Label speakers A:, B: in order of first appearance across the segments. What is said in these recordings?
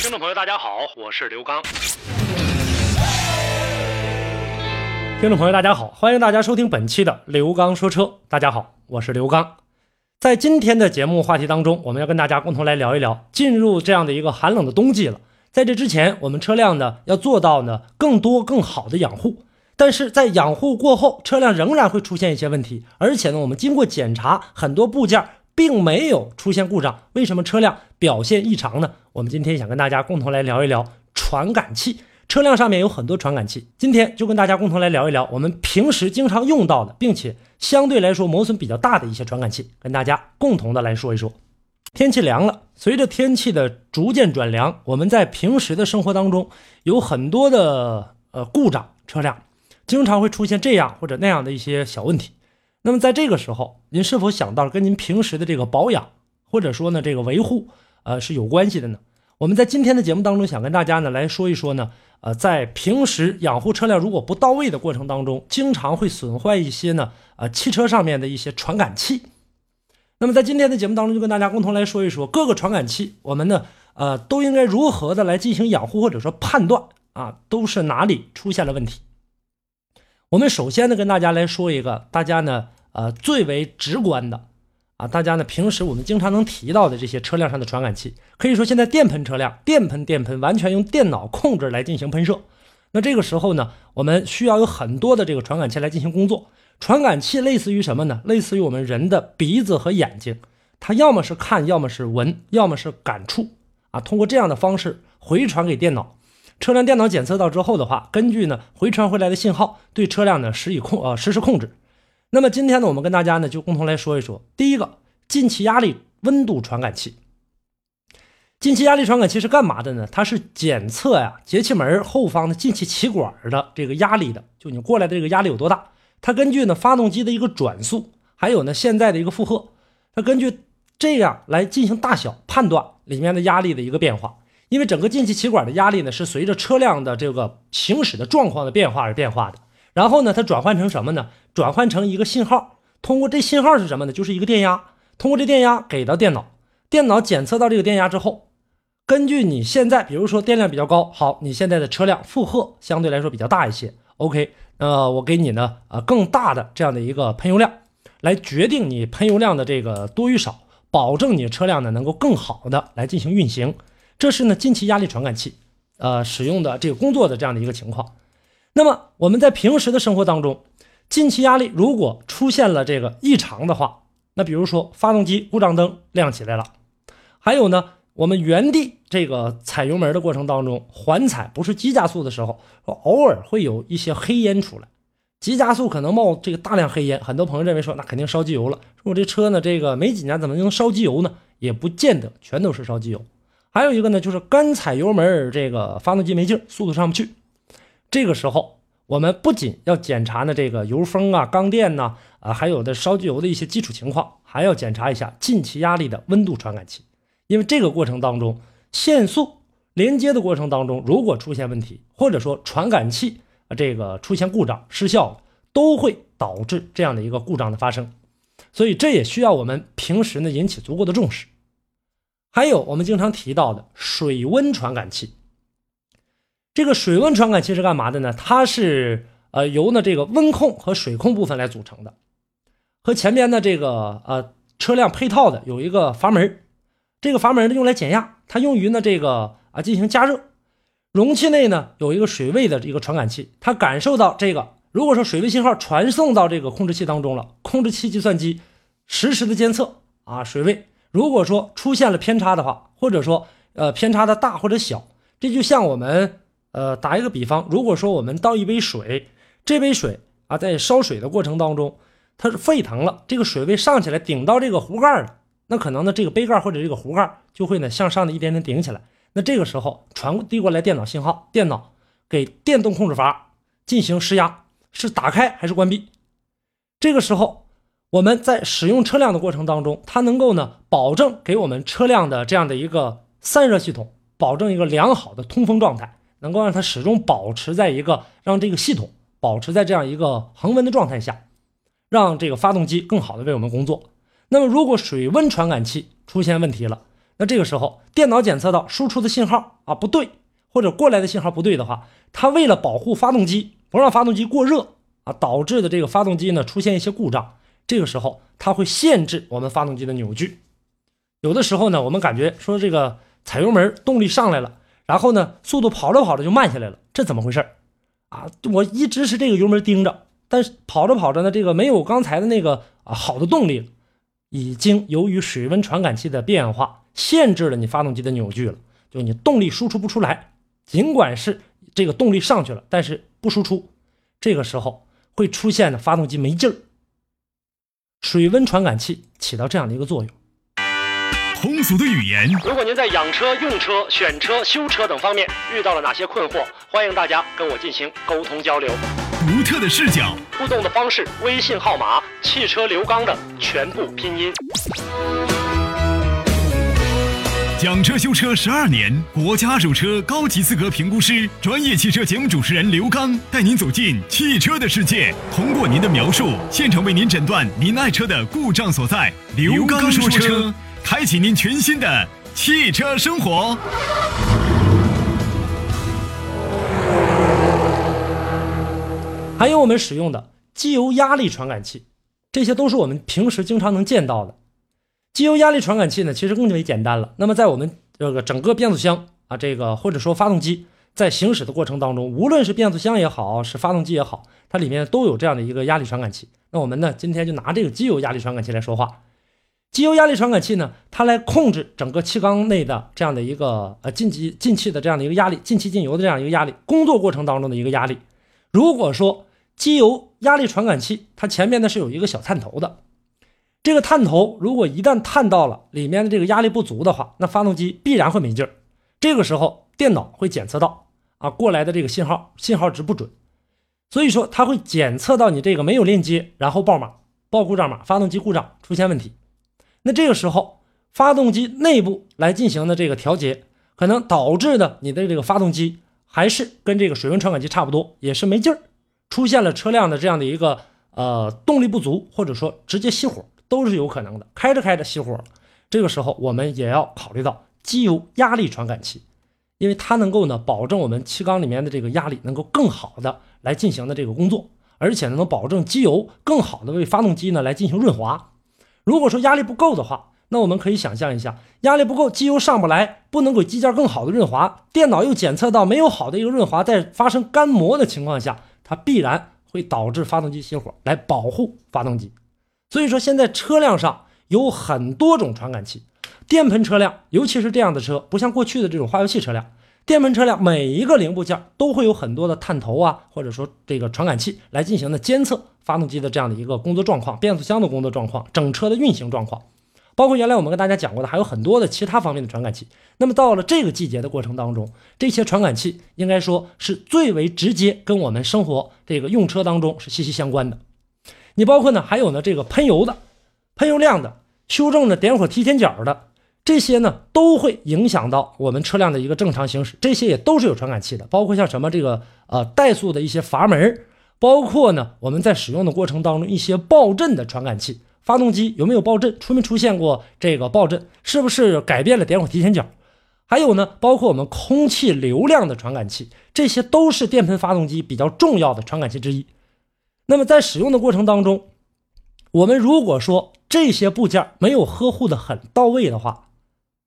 A: 听众朋友，大家好，我是刘刚。听众朋友，大家好，欢迎大家收听本期的刘刚说车。大家好，我是刘刚。在今天的节目话题当中，我们要跟大家共同来聊一聊，进入这样的一个寒冷的冬季了。在这之前，我们车辆呢要做到呢更多更好的养护，但是在养护过后，车辆仍然会出现一些问题，而且呢，我们经过检查，很多部件并没有出现故障，为什么车辆表现异常呢？我们今天想跟大家共同来聊一聊传感器。车辆上面有很多传感器，今天就跟大家共同来聊一聊我们平时经常用到的，并且相对来说磨损比较大的一些传感器，跟大家共同的来说一说。天气凉了，随着天气的逐渐转凉，我们在平时的生活当中有很多的呃故障，车辆经常会出现这样或者那样的一些小问题。那么在这个时候，您是否想到跟您平时的这个保养或者说呢这个维护呃是有关系的呢？我们在今天的节目当中想跟大家呢来说一说呢。呃，在平时养护车辆如果不到位的过程当中，经常会损坏一些呢，呃，汽车上面的一些传感器。那么在今天的节目当中，就跟大家共同来说一说各个传感器，我们呢，呃，都应该如何的来进行养护或者说判断啊，都是哪里出现了问题。我们首先呢，跟大家来说一个大家呢，呃，最为直观的。啊，大家呢平时我们经常能提到的这些车辆上的传感器，可以说现在电喷车辆，电喷电喷完全用电脑控制来进行喷射。那这个时候呢，我们需要有很多的这个传感器来进行工作。传感器类似于什么呢？类似于我们人的鼻子和眼睛，它要么是看，要么是闻，要么是感触啊。通过这样的方式回传给电脑，车辆电脑检测到之后的话，根据呢回传回来的信号，对车辆呢实以控呃实时控制。那么今天呢，我们跟大家呢就共同来说一说，第一个进气压力温度传感器。进气压力传感器是干嘛的呢？它是检测呀节气门后方的进气气管的这个压力的，就你过来的这个压力有多大？它根据呢发动机的一个转速，还有呢现在的一个负荷，它根据这样来进行大小判断里面的压力的一个变化。因为整个进气气管的压力呢是随着车辆的这个行驶的状况的变化而变化的。然后呢，它转换成什么呢？转换成一个信号，通过这信号是什么呢？就是一个电压，通过这电压给到电脑，电脑检测到这个电压之后，根据你现在，比如说电量比较高，好，你现在的车辆负荷相对来说比较大一些，OK，呃，我给你呢，呃，更大的这样的一个喷油量，来决定你喷油量的这个多与少，保证你车辆呢能够更好的来进行运行，这是呢进气压力传感器，呃，使用的这个工作的这样的一个情况。那么我们在平时的生活当中，进气压力如果出现了这个异常的话，那比如说发动机故障灯亮起来了，还有呢，我们原地这个踩油门的过程当中，缓踩不是急加速的时候，偶尔会有一些黑烟出来，急加速可能冒这个大量黑烟，很多朋友认为说那肯定烧机油了，说我这车呢这个没几年怎么能烧机油呢？也不见得全都是烧机油，还有一个呢就是干踩油门，这个发动机没劲，速度上不去。这个时候，我们不仅要检查呢这个油封啊、缸垫呐，啊，还有的烧机油的一些基础情况，还要检查一下进气压力的温度传感器。因为这个过程当中，限速连接的过程当中，如果出现问题，或者说传感器啊这个出现故障失效了，都会导致这样的一个故障的发生。所以这也需要我们平时呢引起足够的重视。还有我们经常提到的水温传感器。这个水温传感器是干嘛的呢？它是呃由呢这个温控和水控部分来组成的，和前面的这个呃车辆配套的有一个阀门，这个阀门呢用来减压，它用于呢这个啊进行加热。容器内呢有一个水位的一个传感器，它感受到这个，如果说水位信号传送到这个控制器当中了，控制器计算机实时的监测啊水位，如果说出现了偏差的话，或者说呃偏差的大或者小，这就像我们。呃，打一个比方，如果说我们倒一杯水，这杯水啊，在烧水的过程当中，它是沸腾了，这个水位上起来顶到这个壶盖了，那可能呢，这个杯盖或者这个壶盖就会呢向上的一点点顶起来。那这个时候传递过来电脑信号，电脑给电动控制阀进行施压，是打开还是关闭？这个时候我们在使用车辆的过程当中，它能够呢保证给我们车辆的这样的一个散热系统，保证一个良好的通风状态，能够让它始终保持在一个让这个系统保持在这样一个恒温的状态下，让这个发动机更好的为我们工作。那么如果水温传感器出现问题了，那这个时候电脑检测到输出的信号啊不对，或者过来的信号不对的话，它为了保护发动机，不让发动机过热啊，导致的这个发动机呢出现一些故障，这个时候它会限制我们发动机的扭矩。有的时候呢，我们感觉说这个踩油门动力上来了，然后呢速度跑着跑着就慢下来了，这怎么回事啊？我一直是这个油门盯着，但是跑着跑着呢，这个没有刚才的那个啊好的动力了。已经由于水温传感器的变化，限制了你发动机的扭矩了，就你动力输出不出来。尽管是这个动力上去了，但是不输出，这个时候会出现的发动机没劲儿。水温传感器起到这样的一个作用。
B: 通俗的语言，
A: 如果您在养车、用车、选车、修车等方面遇到了哪些困惑，欢迎大家跟我进行沟通交流。
B: 独特的视角，
A: 互动的方式，微信号码：汽车刘刚的全部拼音。
B: 讲车修车十二年，国家二手车高级资格评估师，专业汽车节目主持人刘刚带您走进汽车的世界，通过您的描述，现场为您诊断您爱车的故障所在。刘刚说车，开启您全新的汽车生活。
A: 还有我们使用的机油压力传感器，这些都是我们平时经常能见到的。机油压力传感器呢，其实更为简单了。那么在我们这个整个变速箱啊，这个或者说发动机在行驶的过程当中，无论是变速箱也好，是发动机也好，它里面都有这样的一个压力传感器。那我们呢，今天就拿这个机油压力传感器来说话。机油压力传感器呢，它来控制整个气缸内的这样的一个呃进气进气的这样的一个压力，进气进油的这样一个压力，工作过程当中的一个压力。如果说机油压力传感器，它前面呢是有一个小探头的。这个探头如果一旦探到了里面的这个压力不足的话，那发动机必然会没劲儿。这个时候电脑会检测到啊过来的这个信号信号值不准，所以说它会检测到你这个没有链接，然后报码报故障码，发动机故障出现问题。那这个时候发动机内部来进行的这个调节，可能导致的你的这个发动机还是跟这个水温传感器差不多，也是没劲儿。出现了车辆的这样的一个呃动力不足，或者说直接熄火都是有可能的。开着开着熄火了，这个时候我们也要考虑到机油压力传感器，因为它能够呢保证我们气缸里面的这个压力能够更好的来进行的这个工作，而且呢能保证机油更好的为发动机呢来进行润滑。如果说压力不够的话，那我们可以想象一下，压力不够，机油上不来，不能给机件更好的润滑，电脑又检测到没有好的一个润滑，在发生干磨的情况下。它必然会导致发动机熄火，来保护发动机。所以说，现在车辆上有很多种传感器，电喷车辆，尤其是这样的车，不像过去的这种化油器车辆，电喷车辆每一个零部件都会有很多的探头啊，或者说这个传感器来进行的监测发动机的这样的一个工作状况，变速箱的工作状况，整车的运行状况。包括原来我们跟大家讲过的，还有很多的其他方面的传感器。那么到了这个季节的过程当中，这些传感器应该说是最为直接跟我们生活这个用车当中是息息相关的。你包括呢，还有呢这个喷油的、喷油量的、修正的点火提前角的，这些呢都会影响到我们车辆的一个正常行驶。这些也都是有传感器的，包括像什么这个呃怠速的一些阀门，包括呢我们在使用的过程当中一些爆震的传感器。发动机有没有爆震？出没出现过这个爆震？是不是改变了点火提前角？还有呢，包括我们空气流量的传感器，这些都是电喷发动机比较重要的传感器之一。那么在使用的过程当中，我们如果说这些部件没有呵护的很到位的话，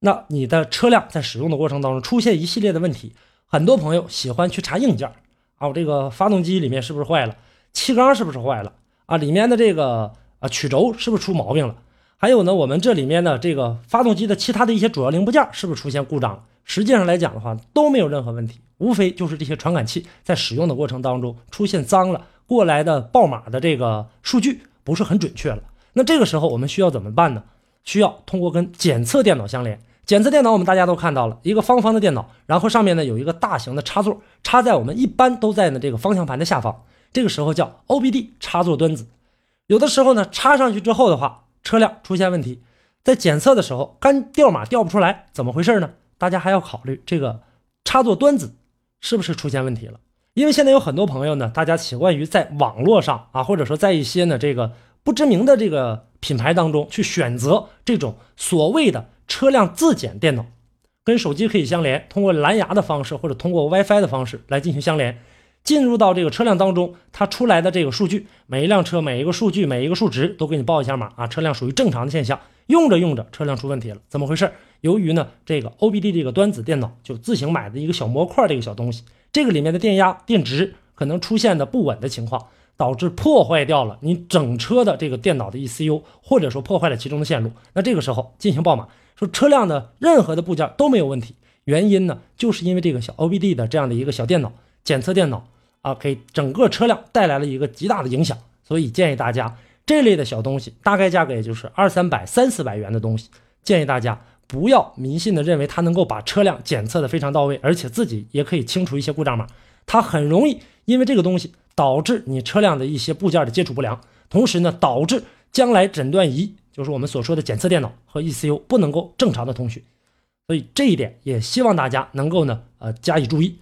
A: 那你的车辆在使用的过程当中出现一系列的问题。很多朋友喜欢去查硬件啊，我这个发动机里面是不是坏了？气缸是不是坏了？啊，里面的这个。啊，曲轴是不是出毛病了？还有呢，我们这里面的这个发动机的其他的一些主要零部件是不是出现故障了？实际上来讲的话，都没有任何问题，无非就是这些传感器在使用的过程当中出现脏了，过来的报码的这个数据不是很准确了。那这个时候我们需要怎么办呢？需要通过跟检测电脑相连，检测电脑我们大家都看到了一个方方的电脑，然后上面呢有一个大型的插座，插在我们一般都在呢这个方向盘的下方，这个时候叫 OBD 插座端子。有的时候呢插上去之后的话，车辆出现问题，在检测的时候干掉码掉不出来，怎么回事呢？大家还要考虑这个插座端子是不是出现问题了？因为现在有很多朋友呢，大家习惯于在网络上啊，或者说在一些呢这个不知名的这个品牌当中去选择这种所谓的车辆自检电脑，跟手机可以相连，通过蓝牙的方式或者通过 WiFi 的方式来进行相连，进入到这个车辆当中，它出来的这个数据，每一辆车每一个数据每一个数值都给你报一下码啊，车辆属于正常的现象。用着用着，车辆出问题了，怎么回事？由于呢这个 OBD 这个端子电脑就自行买的一个小模块这个小东西。这个里面的电压、电值可能出现的不稳的情况，导致破坏掉了你整车的这个电脑的 ECU，或者说破坏了其中的线路。那这个时候进行报码，说车辆的任何的部件都没有问题。原因呢，就是因为这个小 OBD 的这样的一个小电脑检测电脑啊，给整个车辆带来了一个极大的影响。所以建议大家这类的小东西，大概价格也就是二三百、三四百元的东西，建议大家。不要迷信的认为它能够把车辆检测的非常到位，而且自己也可以清除一些故障码。它很容易因为这个东西导致你车辆的一些部件的接触不良，同时呢导致将来诊断仪，就是我们所说的检测电脑和 ECU 不能够正常的通讯。所以这一点也希望大家能够呢呃加以注意。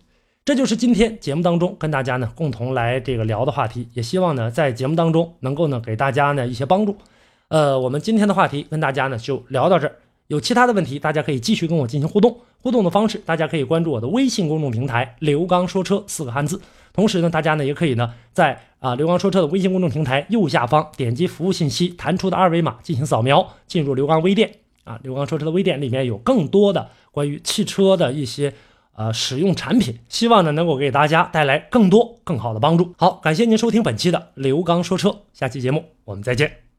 A: 这就是今天节目当中跟大家呢共同来这个聊的话题，也希望呢在节目当中能够呢给大家呢一些帮助。呃，我们今天的话题跟大家呢就聊到这儿。有其他的问题，大家可以继续跟我进行互动。互动的方式，大家可以关注我的微信公众平台“刘刚说车”四个汉字。同时呢，大家呢也可以呢在啊“刘刚说车”的微信公众平台右下方点击服务信息弹出的二维码进行扫描，进入刘刚微店啊。刘刚说车的微店里面有更多的关于汽车的一些呃使用产品，希望呢能够给大家带来更多更好的帮助。好，感谢您收听本期的刘刚说车，下期节目我们再见。